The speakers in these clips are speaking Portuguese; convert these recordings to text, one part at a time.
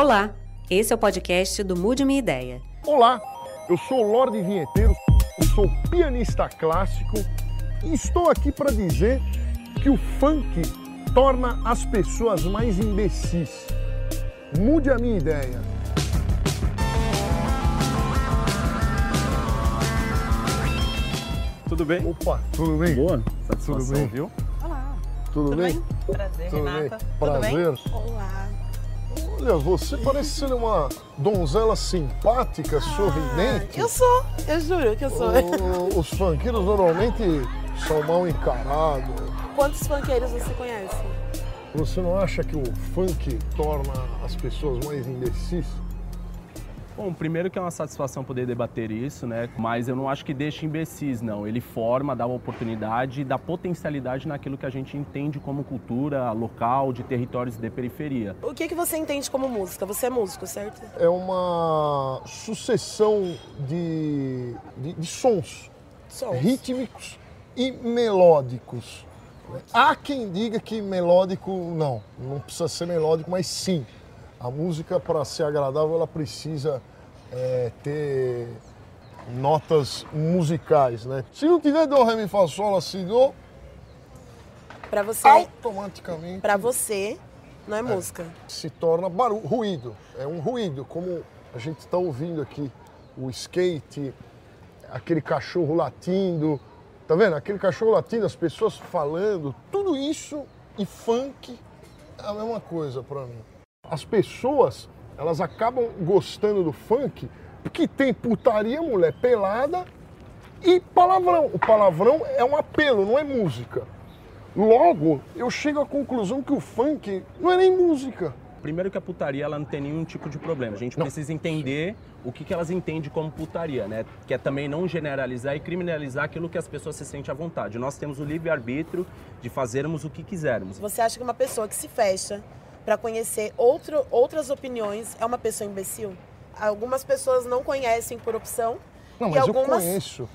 Olá, esse é o podcast do Mude Minha Ideia. Olá, eu sou o Lorde Vinheteiro, eu sou pianista clássico e estou aqui para dizer que o funk torna as pessoas mais imbecis. Mude a minha ideia. Tudo bem? Opa, tudo bem? Boa, satisfação, Tudo bem? viu? Olá. Tudo, bem? Prazer, Tudo Renata. bem? Tudo bem? Prazer. Olá. Olha, você parece ser uma donzela simpática, sorridente. Ah, Eu sou, eu juro que eu sou. O- Os funkeiros normalmente são mal encarados. Quantos funkeiros você conhece? Você não acha que o funk torna as pessoas mais imbecis? Bom, primeiro que é uma satisfação poder debater isso, né? Mas eu não acho que deixa imbecis, não. Ele forma, dá uma oportunidade e dá potencialidade naquilo que a gente entende como cultura local, de territórios de periferia. O que, que você entende como música? Você é músico, certo? É uma sucessão de, de, de sons Sons. rítmicos e melódicos. Há quem diga que melódico não, não precisa ser melódico, mas sim. A música, para ser agradável, ela precisa é, ter notas musicais, né? Se não tiver dó, ré, mi, fá, sol, lá, si, do, Pra você, automaticamente pra você, não é música. se torna barulho, ruído. É um ruído, como a gente está ouvindo aqui, o skate, aquele cachorro latindo, tá vendo? Aquele cachorro latindo, as pessoas falando, tudo isso e funk é a mesma coisa para mim. As pessoas, elas acabam gostando do funk porque tem putaria, mulher pelada e palavrão. O palavrão é um apelo, não é música. Logo, eu chego à conclusão que o funk não é nem música. Primeiro que a putaria ela não tem nenhum tipo de problema. A gente Não. precisa entender o que, que elas entendem como putaria, né? Que é também não generalizar e criminalizar aquilo que as pessoas se sentem à vontade. Nós temos o livre-arbítrio de fazermos o que quisermos. Você acha que uma pessoa que se fecha pra conhecer outro, outras opiniões é uma pessoa imbecil? Algumas pessoas não conhecem por opção. Não, e mas algumas... eu conheço.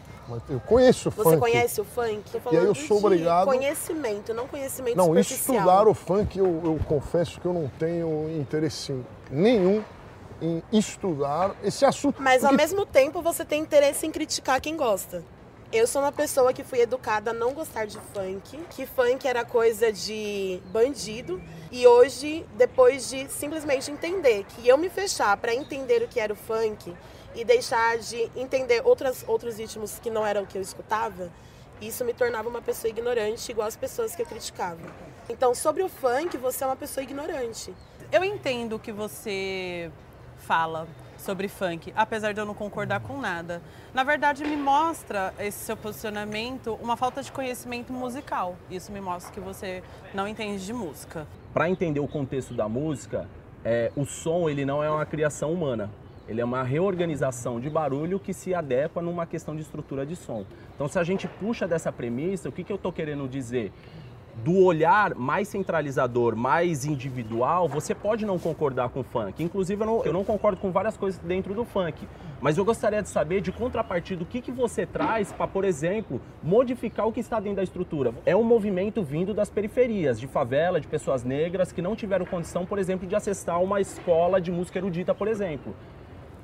Eu conheço o Você funk. conhece o funk? Tô aí falando eu sou de obrigado- conhecimento, não conhecimento Não, superficial. estudar o funk, eu, eu confesso que eu não tenho interesse nenhum em estudar esse assunto. Mas ao Porque- mesmo tempo você tem interesse em criticar quem gosta. Eu sou uma pessoa que fui educada a não gostar de funk, que funk era coisa de bandido, e hoje, depois de simplesmente entender que eu me fechar para entender o que era o funk e deixar de entender outras, outros ritmos que não eram o que eu escutava, isso me tornava uma pessoa ignorante, igual as pessoas que eu criticava. Então, sobre o funk, você é uma pessoa ignorante. Eu entendo o que você fala sobre funk, apesar de eu não concordar com nada. Na verdade, me mostra esse seu posicionamento uma falta de conhecimento musical. Isso me mostra que você não entende de música. Para entender o contexto da música, é, o som ele não é uma criação humana. Ele é uma reorganização de barulho que se adequa numa questão de estrutura de som. Então, se a gente puxa dessa premissa, o que, que eu estou querendo dizer? Do olhar mais centralizador, mais individual, você pode não concordar com o funk. Inclusive, eu não, eu não concordo com várias coisas dentro do funk. Mas eu gostaria de saber, de contrapartida, o que, que você traz para, por exemplo, modificar o que está dentro da estrutura. É um movimento vindo das periferias, de favela, de pessoas negras que não tiveram condição, por exemplo, de acessar uma escola de música erudita, por exemplo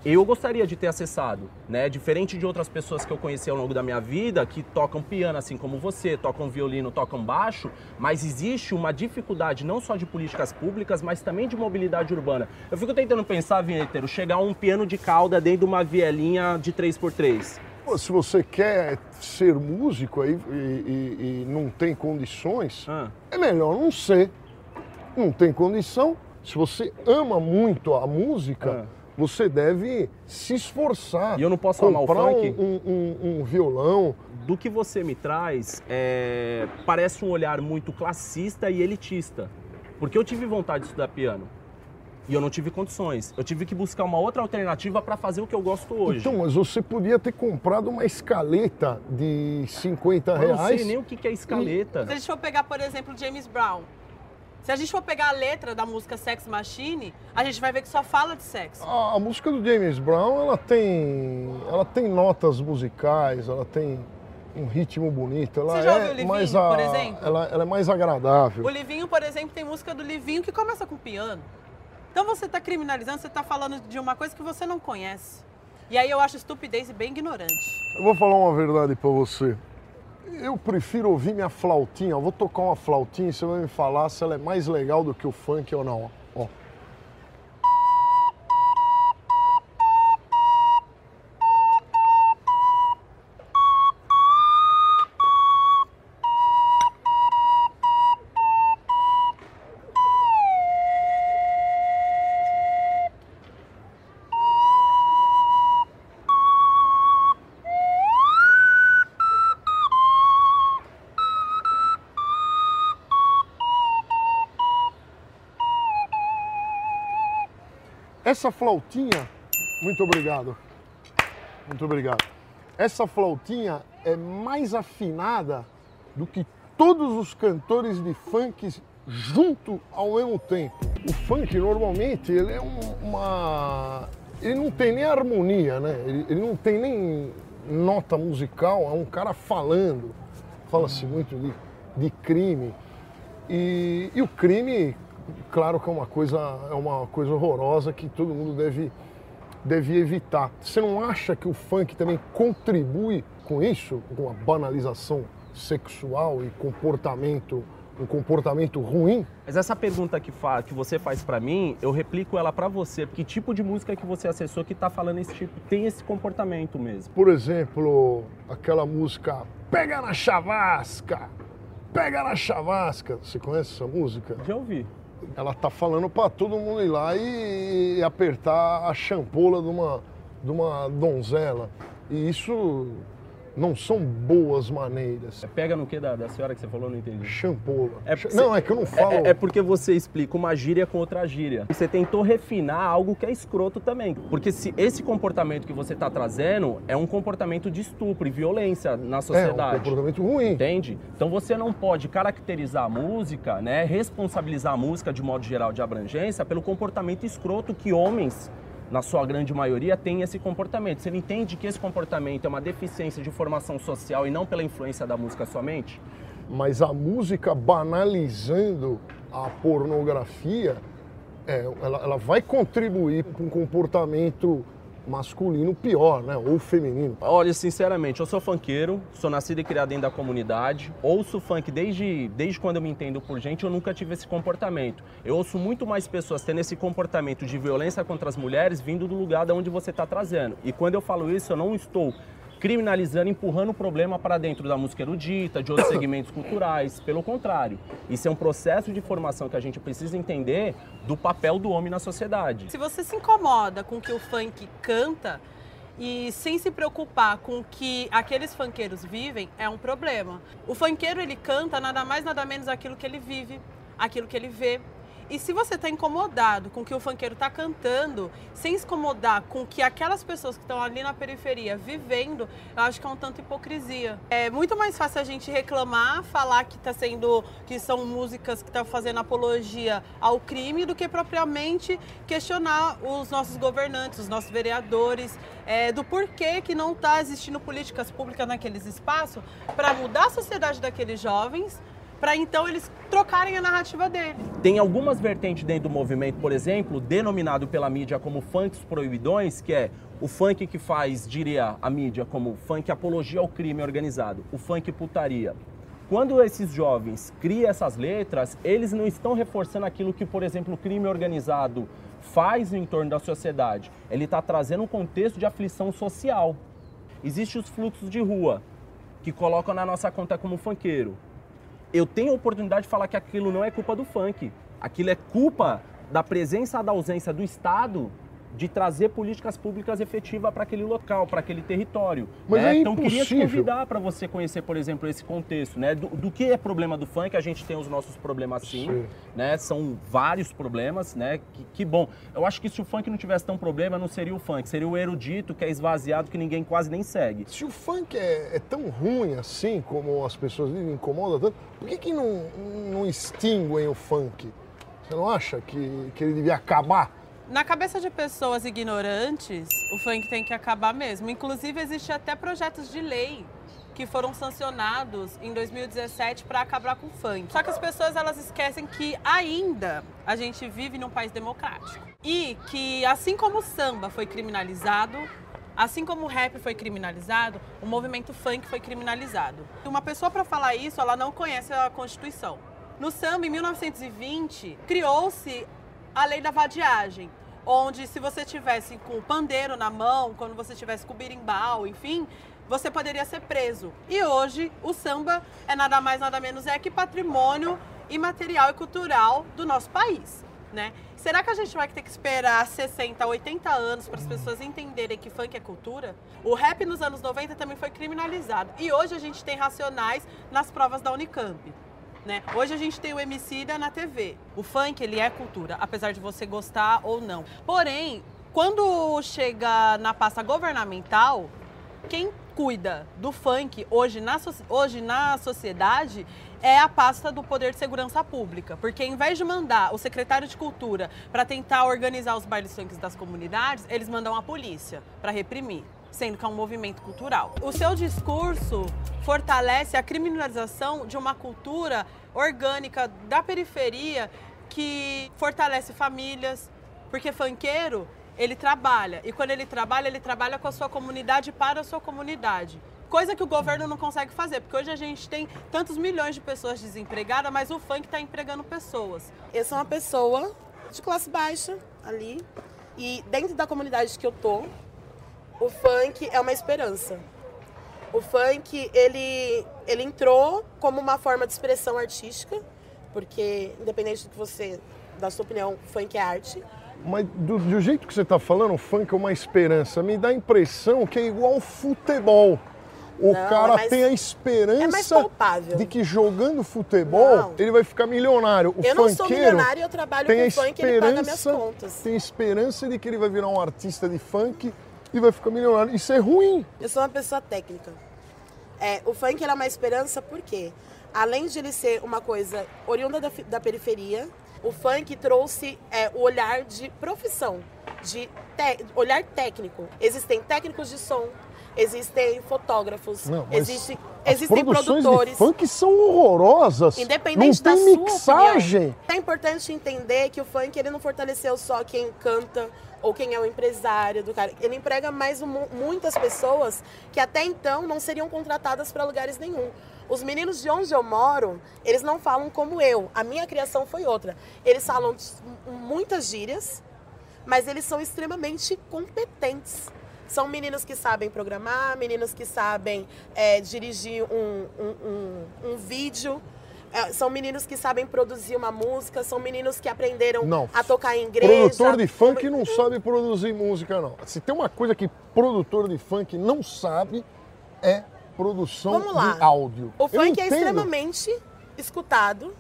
eu gostaria de ter acessado, né? Diferente de outras pessoas que eu conheci ao longo da minha vida, que tocam piano assim como você, tocam violino, tocam baixo, mas existe uma dificuldade não só de políticas públicas, mas também de mobilidade urbana. Eu fico tentando pensar, Vinheteiro, chegar um piano de cauda dentro de uma vielinha de 3x3. Pô, Se você quer ser músico aí e, e- e não tem condições, Ah. é melhor não ser. Não tem condição. Se você ama muito a música, Ah. Você deve se esforçar. E eu não posso amar o comprar funk? Um, um- um violão. do que você me traz é, parece um olhar muito classista e elitista. Porque eu tive vontade de estudar piano. E eu não tive condições. Eu tive que buscar uma outra alternativa para fazer o que eu gosto hoje. Então, mas você podia ter comprado uma escaleta de 50 eu não reais. sei nem o que que é escaleta. Se a gente for pegar, por exemplo, James Brown, se a gente for pegar a letra da música Sex Machine, a gente vai ver que só fala de sexo. A, a música do James Brown, ela tem, ela tem notas musicais, ela tem um ritmo bonito. Ela Você já é ouviu Livinho, mais a- por exemplo? Ela, ela é mais agradável. O Livinho, por exemplo, tem música do Livinho que começa com piano. Então você está criminalizando, você está falando de uma coisa que você não conhece. E aí eu acho estupidez e bem ignorante. Eu vou falar uma verdade pra você. Eu prefiro ouvir minha flautinha. Eu vou tocar uma flautinha e você vai me falar se ela é mais legal do que o funk ou não. Ó. Essa flautinha, muito obrigado. Muito obrigado. Essa flautinha é mais afinada do que todos os cantores de funk junto ao mesmo tempo. O funk normalmente ele é um- uma, ele não tem nem harmonia, né? Ele, ele não tem nem nota musical. É um cara falando. Fala-se muito de, de crime. E, e o crime, claro que é uma coisa, é uma coisa horrorosa que todo mundo deve, deve evitar. Você não acha que o funk também contribui com isso, com a banalização sexual e comportamento, um comportamento ruim? Mas essa pergunta que, fa- que você faz pra mim, eu replico ela pra você. Que tipo de música que você acessou que tá falando esse tipo, tem esse comportamento mesmo? Por exemplo, aquela música Pega na Chavasca! Pega na Chavasca! Você conhece essa música? Já ouvi. Ela tá falando pra todo mundo ir lá e, e apertar a champola de uma, de uma donzela. E isso não são boas maneiras. Pega no que da, da senhora que você falou? Não entendi. Champola. É não, é que eu não falo. É, é porque você explica uma gíria com outra gíria. Você tentou refinar algo que é escroto também. Porque se esse comportamento que você está trazendo é um comportamento de estupro e violência na É um sociedade. comportamento ruim. Entende? Então você não pode caracterizar a música, né, responsabilizar a música de modo geral de abrangência pelo comportamento escroto que homens, na sua grande maioria, têm esse comportamento. Você entende que esse comportamento é uma deficiência de formação social e não pela influência da música somente? Mas a música banalizando a pornografia, é, ela, ela vai contribuir com um comportamento masculino pior, né? Ou feminino. Olha, sinceramente, eu sou funkeiro, sou nascido e criado dentro da comunidade, ouço funk desde, desde quando eu me entendo por gente, eu nunca tive esse comportamento. Eu ouço muito mais pessoas tendo esse comportamento de violência contra as mulheres vindo do lugar de onde você está trazendo. E quando eu falo isso, eu não estou criminalizando, empurrando o problema para dentro da música erudita, de outros segmentos culturais. Pelo contrário, isso é um processo de formação que a gente precisa entender do papel do homem na sociedade. Se você se incomoda com o que o funk canta e sem se preocupar com o que aqueles funkeiros vivem, é um problema. O funkeiro ele canta nada mais nada menos aquilo que ele vive, aquilo que ele vê. E se você está incomodado com o que o funkeiro está cantando, sem se incomodar com o que aquelas pessoas que estão ali na periferia vivendo, eu acho que é um tanto hipocrisia. É muito mais fácil a gente reclamar, falar que tá sendo que são músicas que estão fazendo apologia ao crime do que propriamente questionar os nossos governantes, os nossos vereadores, é, do porquê que não está existindo políticas públicas naqueles espaços para mudar a sociedade daqueles jovens, para então eles trocarem a narrativa dele. Tem algumas vertentes dentro do movimento, por exemplo, denominado pela mídia como funks proibidões, que é o funk que faz, diria a mídia, como funk apologia ao crime organizado, o funk putaria. Quando esses jovens criam essas letras, eles não estão reforçando aquilo que, por exemplo, o crime organizado faz no entorno da sociedade. Ele está trazendo um contexto de aflição social. Existem os fluxos de rua, que colocam na nossa conta como funkeiro eu tenho a oportunidade de falar que aquilo não é culpa do funk. Aquilo é culpa da presença da ausência do Estado de trazer políticas públicas efetivas para aquele local, para aquele território. Mas né? é então queria te impossível. convidar para você conhecer, por exemplo, esse contexto, né? Do, do que é problema do funk, a gente tem os nossos problemas sim, Sim. né? São vários problemas, né? Que, que bom. Eu acho que se o funk não tivesse tão problema, não seria o funk, seria o erudito que é esvaziado que ninguém quase nem segue. Se o funk é, é tão ruim assim, como as pessoas dizem, incomoda tanto, por que, que não, não extinguem o funk? Você não acha que, que ele devia acabar? Na cabeça de pessoas ignorantes, o funk tem que acabar mesmo. Inclusive, existe até projetos de lei que foram sancionados em 2017 para acabar com o funk. Só que as pessoas elas esquecem que ainda a gente vive num país democrático e que assim como o samba foi criminalizado, Assim como o rap foi criminalizado, o movimento funk foi criminalizado. Uma pessoa para falar isso, ela não conhece a Constituição. No samba, em 1920, criou-se a lei da vadiagem, onde se você tivesse com o pandeiro na mão, quando você tivesse com o birimbau, enfim, você poderia ser preso. E hoje o samba é nada mais nada menos é que patrimônio imaterial e cultural do nosso país, né? Será que a gente vai ter que esperar 60, 80 anos para as pessoas entenderem que funk é cultura? O rap nos anos 90 também foi criminalizado. E hoje a gente tem racionais nas provas da Unicamp. Né? Hoje a gente tem o Emicida na TV. O funk, ele é cultura, apesar de você gostar ou não. Porém, quando chega na pasta governamental, quem cuida do funk hoje na, hoje na sociedade é a pasta do Poder de Segurança Pública. Porque em vez de mandar o secretário de Cultura para tentar organizar os bailes funks das comunidades, eles mandam a polícia para reprimir sendo que é um movimento cultural. O seu discurso fortalece a criminalização de uma cultura orgânica da periferia que fortalece famílias, porque funkeiro, ele trabalha, e quando ele trabalha, ele trabalha com a sua comunidade para a sua comunidade. Coisa que o governo não consegue fazer, porque hoje a gente tem tantos milhões de pessoas desempregadas, mas o funk está empregando pessoas. Eu sou uma pessoa de classe baixa ali, e dentro da comunidade que eu tô, o funk é uma esperança. O funk, ele, ele entrou como uma forma de expressão artística, porque independente do que você, da sua opinião, funk é arte. Mas do, do jeito que você está falando, o funk é uma esperança. Me dá a impressão que é igual ao futebol. O Não, cara é mais- tem a é esperança palpável. de que jogando futebol Não. ele vai ficar milionário. O eu não sou e eu trabalho tem com funk e ele paga minhas contas. tem esperança de que ele vai virar um artista de funk e vai ficar milionário. Isso é ruim. Eu sou uma pessoa técnica. É, o funk ele é uma esperança porque, além de ele ser uma coisa oriunda da, da periferia, o funk trouxe é, o olhar de profissão, de olhar técnico. Existem técnicos de som, existem fotógrafos, Não, existe, existem produtores. de funk são horrorosas. Independente não da tem sua mixagem. opinião. É importante entender que o funk ele não fortaleceu só quem canta ou quem é o empresário do cara. Ele emprega mais um- muitas pessoas que até então não seriam contratadas para lugares nenhum. Os meninos de onde eu moro, eles não falam como eu. A minha criação foi outra. Eles falam muitas gírias, mas eles são extremamente competentes. São meninos que sabem programar, meninos que sabem é, dirigir um, um, um, um vídeo. É, são meninos que sabem produzir uma música, são meninos que aprenderam Não. a tocar em igreja. Produtor de funk não sabe produzir música, não. Se tem uma coisa que produtor de funk não sabe, é produção de áudio. O funk é extremamente escutado.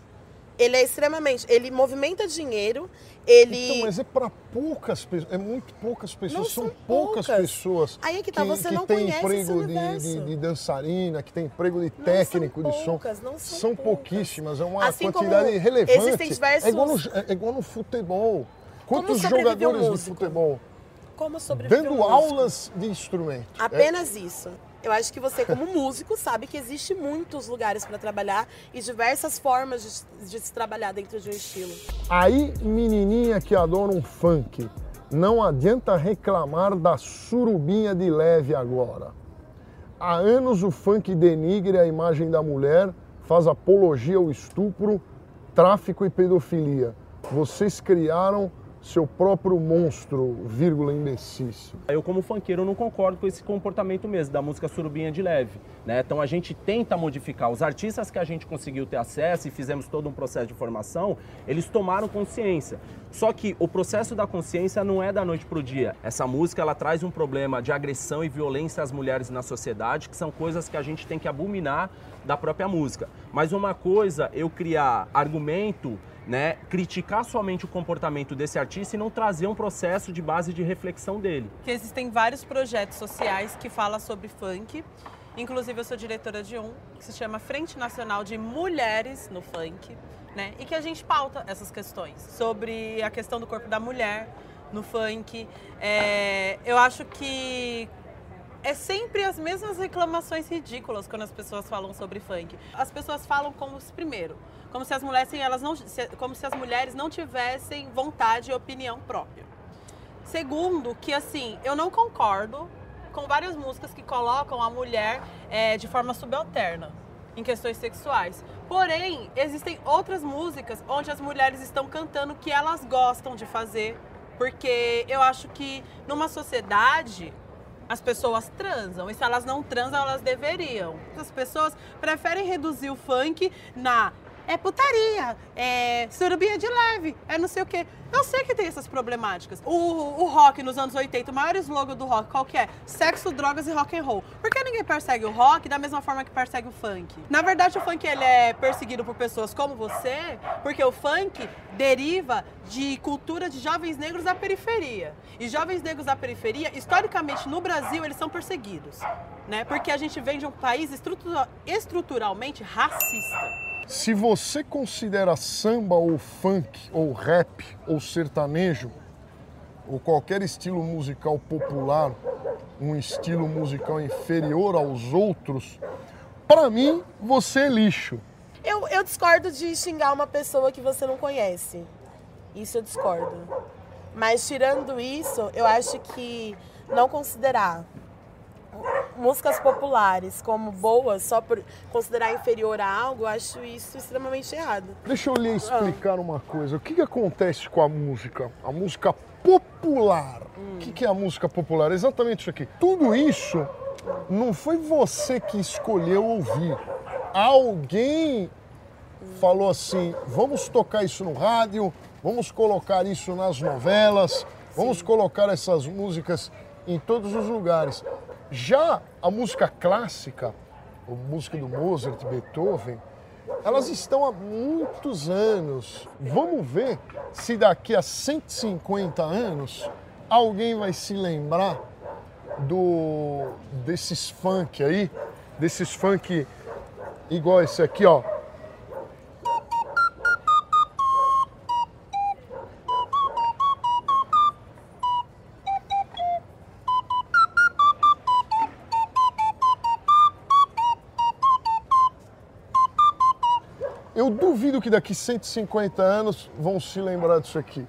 Ele é extremamente. Ele movimenta dinheiro. Ele. Então, mas é para poucas pessoas, é muito poucas pessoas, Não são, são poucas, poucas. pessoas Aí é que tá, você não tem conhece emprego de, de, de dançarina, que tem emprego de Não técnico são de som. não são poucas. pouquíssíssimas, é uma Assim quantidade relevante. existem diversos- É, igual no, é igual no futebol. Quantos jogadores de futebol Como sobreviver dando aulas de instrumento? É, Apenas isso. Eu acho que você, como músico, sabe que existe muitos lugares para trabalhar e diversas formas de, de se trabalhar dentro de um estilo. Aí, menininha que adora um funk, não adianta reclamar da surubinha de leve agora. Há anos o funk denigre a imagem da mulher, faz apologia ao estupro, tráfico e pedofilia. Vocês criaram seu próprio monstro, vírgula imbecis. Eu, como funkeiro, não concordo com esse comportamento mesmo da música surubinha de leve. Né? Então a gente tenta modificar. Os artistas que a gente conseguiu ter acesso e fizemos todo um processo de formação, eles tomaram consciência. Só que o processo da consciência não é da noite para o dia. Essa música ela traz um problema de agressão e violência às mulheres na sociedade, que são coisas que a gente tem que abominar da própria música. Mas uma coisa, eu criar argumento né, criticar somente o comportamento desse artista e não trazer um processo de base de reflexão dele. que existem vários projetos sociais que falam sobre funk. Inclusive, eu sou diretora de um que se chama Frente Nacional de Mulheres no Funk, né? E que a gente pauta essas questões sobre a questão do corpo da mulher no funk. É, eu acho que é sempre as mesmas reclamações ridículas quando as pessoas falam sobre funk. As pessoas falam como se, primeiro, como se as mulheres elas não, como se as mulheres não tivessem vontade e opinião própria. Segundo, que assim, eu não concordo com várias músicas que colocam a mulher é, de forma subalterna em questões sexuais. Porém, existem outras músicas onde as mulheres estão cantando que elas gostam de fazer, porque eu acho que numa sociedade as pessoas transam. E se elas não transam, elas deveriam. As pessoas preferem reduzir o funk na é putaria, é surubinha de leve, é não sei o quê. Eu sei que tem essas problemáticas. O, o rock nos anos 80, o maior slogan do rock, qual que é? Sexo, drogas e rock and roll. Por que ninguém persegue o rock da mesma forma que persegue o funk? Na verdade, o funk ele é perseguido por pessoas como você, porque o funk deriva de cultura de jovens negros da periferia. E jovens negros da periferia, historicamente no Brasil, eles são perseguidos, né? Porque a gente vem de um país estrutura, estruturalmente racista. Se você considera samba ou funk ou rap ou sertanejo ou qualquer estilo musical popular um estilo musical inferior aos outros, para mim você é lixo. Eu, eu discordo de xingar uma pessoa que você não conhece. Isso eu discordo. Mas tirando isso, eu acho que não considerar músicas populares como boas só por considerar inferior a algo, acho isso extremamente errado. Deixa eu lhe explicar ah. uma coisa. O que, que acontece com a música? A música popular. Hum. O que, que é a música popular? Exatamente isso aqui. Tudo isso não foi você que escolheu ouvir. Alguém falou assim: vamos tocar isso no rádio, vamos colocar isso nas novelas, vamos colocar essas músicas em todos os lugares. Já a música clássica, a música do Mozart, Beethoven, elas estão há muitos anos. Vamos ver se daqui a 150 anos alguém vai se lembrar do desses funk aí, desses funk igual esse aqui, ó. Que daqui 150 anos vão se lembrar disso aqui.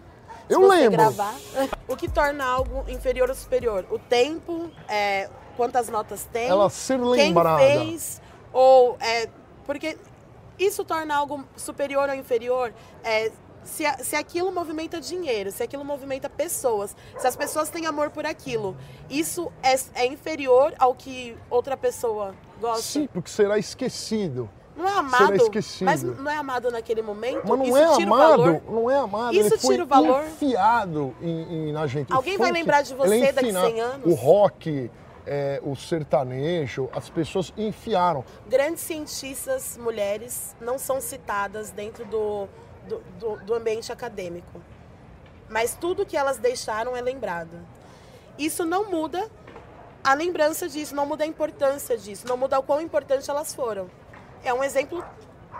Se eu lembro. Gravar, o que torna algo inferior ou superior? O tempo, é, quantas notas tem, Ela ser lembrada. quem fez, ou é, porque isso torna algo superior ou inferior é, se, se aquilo movimenta dinheiro, se aquilo movimenta pessoas, se as pessoas têm amor por aquilo, isso é, é inferior ao que outra pessoa gosta? Sim, porque será esquecido. Não é amado, mas não é amado naquele momento. Mas não Isso é tira o amado, valor. não é amado. Isso ele tira o valor. enfiado em, em- na gente. O Alguém vai funk, lembrar de ele você é daqui enfiado. 100 anos? O rock, é, o sertanejo, as pessoas enfiaram. Grandes cientistas mulheres não são citadas dentro do, do, do- do ambiente acadêmico. Mas tudo que elas deixaram é lembrado. Isso não muda a lembrança disso, não muda a importância disso, não muda o quão importante elas foram. É um exemplo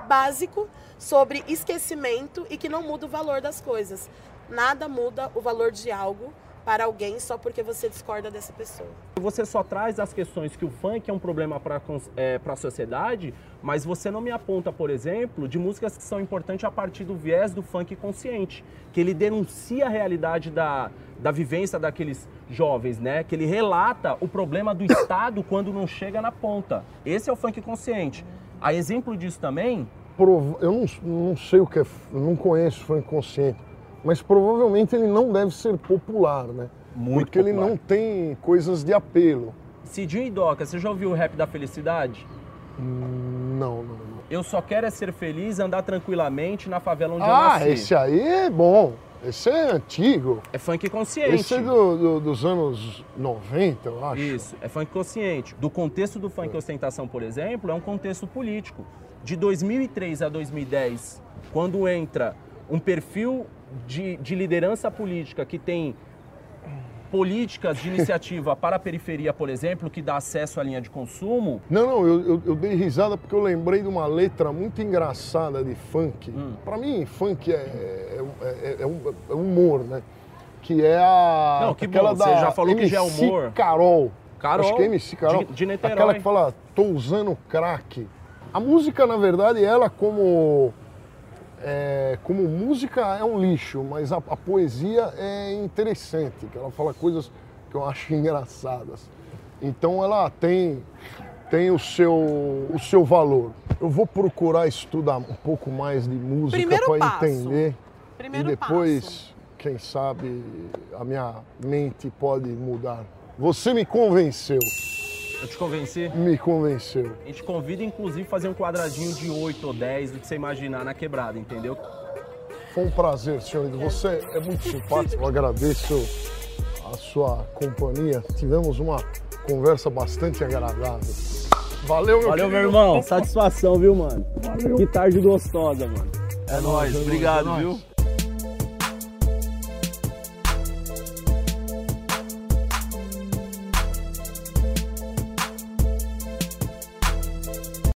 básico sobre esquecimento e que não muda o valor das coisas. Nada muda o valor de algo para alguém só porque você discorda dessa pessoa. Você só traz as questões que o funk é um problema para é, a sociedade, mas você não me aponta, por exemplo, de músicas que são importantes a partir do viés do funk consciente, que ele denuncia a realidade da, da vivência daqueles jovens, né? Que ele relata o problema do Estado quando não chega na ponta. Esse é o funk consciente. A exemplo disso também, Eu não, não sei o que é, eu não conheço funk consciente, mas provavelmente ele não deve ser popular, né? Muito Porque ele popular. não tem coisas de apelo. Cidinho e Doca, você já ouviu o rap da felicidade? Não, não, não. Eu só quero é ser feliz, andar tranquilamente na favela onde eu Ah, nasci. esse aí é bom. Esse é antigo. É funk consciente. Esse é do- do- dos anos 90, eu acho. Isso, é funk consciente. Do contexto do funk ostentação, por exemplo, é um contexto político. De 2003 a 2010, quando entra um perfil de, de liderança política que tem políticas de iniciativa para a periferia, por exemplo, que dá acesso à linha de consumo, Não, não, eu, eu- eu dei risada porque eu lembrei de uma letra muito engraçada de funk. Hum. Pra mim, funk é, é, é- é é humor, né? Que é a. Não, que aquela bom, você da já falou que já é MC humor. Carol. Carol, Acho que é MC Carol. de- de Niterói. Aquela que fala, tô usando crack. A música, na verdade, ela como. É, como música é um lixo, mas a, a poesia é interessante, que ela fala coisas que eu acho engraçadas. Então ela tem, tem o, seu, o seu valor. Eu vou procurar estudar um pouco mais de música para entender. Primeiro e depois, passo. quem sabe, a minha mente pode mudar. Você me convenceu, Eu te convenci? me convenceu. A gente convida, inclusive, fazer um quadradinho de 8 ou 10 do que você imaginar na quebrada, entendeu? Foi um prazer, senhor. Você é muito simpático. Eu agradeço a sua companhia. Tivemos uma conversa bastante agradável. Valeu, meu Valeu, meu querido. irmão. Satisfação, viu, mano? Que tarde gostosa, mano. É nóis, é obrigado, é viu? nóis.